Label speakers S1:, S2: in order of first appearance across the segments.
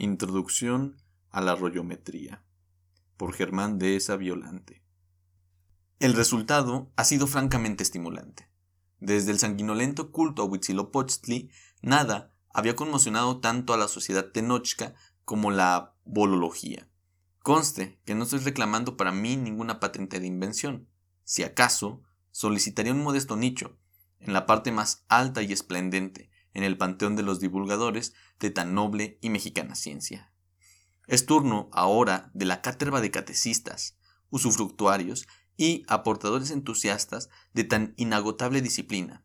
S1: Introducción a la rollometría por Germán Dehesa Violante. El resultado ha sido francamente estimulante. Desde el sanguinolento culto a Huitzilopochtli, nada había conmocionado tanto a la sociedad tenochca como la bolología. Conste que no estoy reclamando para mí ninguna patente de invención. Si acaso, solicitaría un modesto nicho, en la parte más alta y esplendente, en el panteón de los divulgadores de tan noble y mexicana ciencia. Es turno ahora de la cátedra de catecistas, usufructuarios y aportadores entusiastas de tan inagotable disciplina.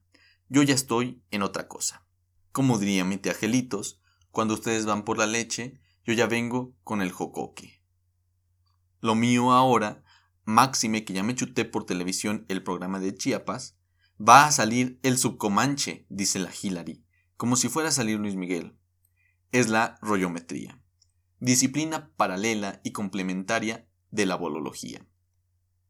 S1: Yo ya estoy en otra cosa. Como diría mi tía Angelitos, cuando ustedes van por la leche, yo ya vengo con el jocoque. Lo mío ahora, máxime que ya me chuté por televisión el programa de Chiapas, va a salir el subcomanche, dice la Hillary, como si fuera a salir Luis Miguel. Es la rollometría, disciplina paralela y complementaria de la bolología.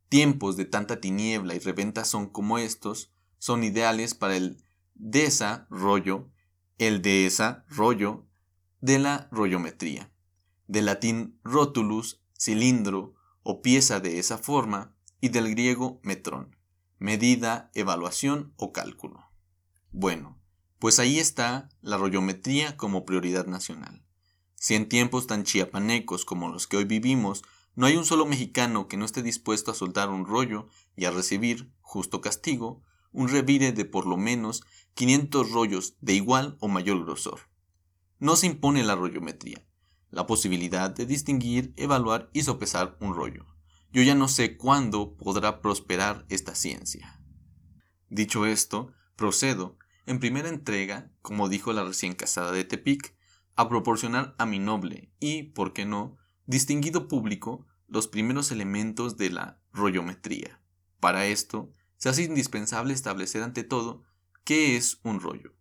S1: Tiempos de tanta tiniebla y reventazón como estos son ideales para el desarrollo, el desarrollo de la rollometría, del latín rotulus, cilindro o pieza de esa forma, y del griego metrón, medida, evaluación o cálculo. Bueno, pues ahí está la rollometría como prioridad nacional. Si en tiempos tan chiapanecos como los que hoy vivimos no hay un solo mexicano que no esté dispuesto a soltar un rollo y a recibir, justo castigo, un revire de por lo menos 500 rollos de igual o mayor grosor. No se impone la rollometría, la posibilidad de distinguir, evaluar y sopesar un rollo. Yo ya no sé cuándo podrá prosperar esta ciencia. Dicho esto, procedo en primera entrega, como dijo la recién casada de Tepic, a proporcionar a mi noble y, por qué no, distinguido público los primeros elementos de la rollometría. Para esto, se hace indispensable establecer ante todo qué es un rollo.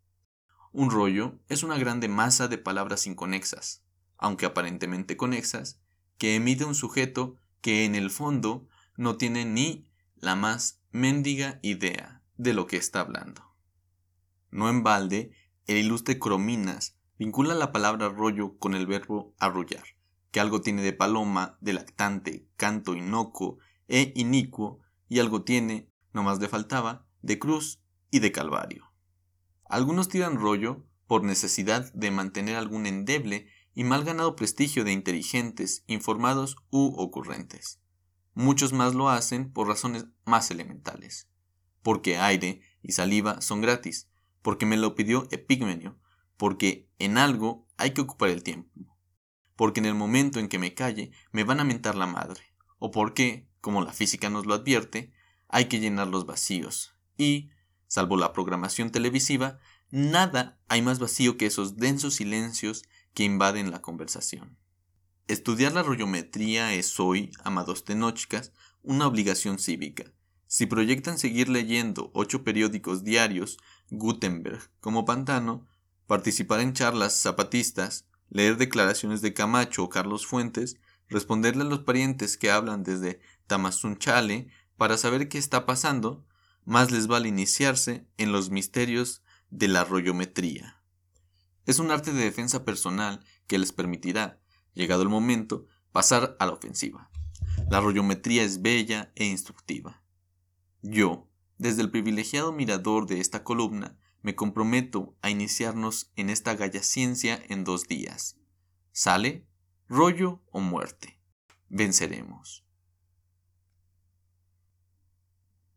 S1: Un rollo es una grande masa de palabras inconexas, aunque aparentemente conexas, que emite un sujeto que en el fondo no tiene ni la más mendiga idea de lo que está hablando. No en balde, el ilustre Crominas vincula la palabra rollo con el verbo arrullar, que algo tiene de paloma, de lactante, canto inocuo e inicuo, y algo tiene, no más le faltaba, de cruz y de calvario. Algunos tiran rollo por necesidad de mantener algún endeble y mal ganado prestigio de inteligentes, informados u ocurrentes. Muchos más lo hacen por razones más elementales, porque aire y saliva son gratis, porque me lo pidió Epigmenio, porque en algo hay que ocupar el tiempo, porque en el momento en que me calle me van a mentar la madre, o porque, como la física nos lo advierte, hay que llenar los vacíos, y, salvo la programación televisiva, nada hay más vacío que esos densos silencios que invaden la conversación. Estudiar la rollometría es hoy, amados tenochcas, una obligación cívica. Si proyectan seguir leyendo ocho periódicos diarios Gutenberg como Pantano, participar en charlas zapatistas, leer declaraciones de Camacho o Carlos Fuentes, responderle a los parientes que hablan desde Tamazunchale para saber qué está pasando, más les vale iniciarse en los misterios de la rollometría. Es un arte de defensa personal que les permitirá, llegado el momento, pasar a la ofensiva. La rollometría es bella e instructiva. Yo, desde el privilegiado mirador de esta columna, me comprometo a iniciarnos en esta galla ciencia en dos días. ¿Sale? ¿Rollo o muerte? Venceremos.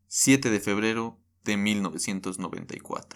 S1: 7 de febrero de 1994